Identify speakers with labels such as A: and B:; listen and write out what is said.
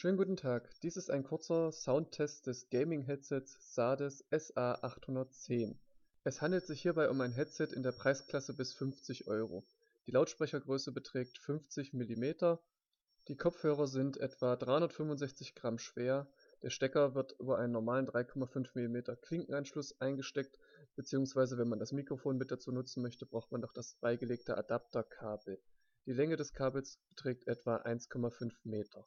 A: Schönen guten Tag, dies ist ein kurzer Soundtest des Gaming-Headsets Sades SA-810. Es handelt sich hierbei um ein Headset in der Preisklasse bis 50 Euro. Die Lautsprechergröße beträgt 50 mm, die Kopfhörer sind etwa 365 Gramm schwer, der Stecker wird über einen normalen 3,5 mm Klinkenanschluss eingesteckt bzw. wenn man das Mikrofon mit dazu nutzen möchte, braucht man noch das beigelegte Adapterkabel. Die Länge des Kabels beträgt etwa 1,5 Meter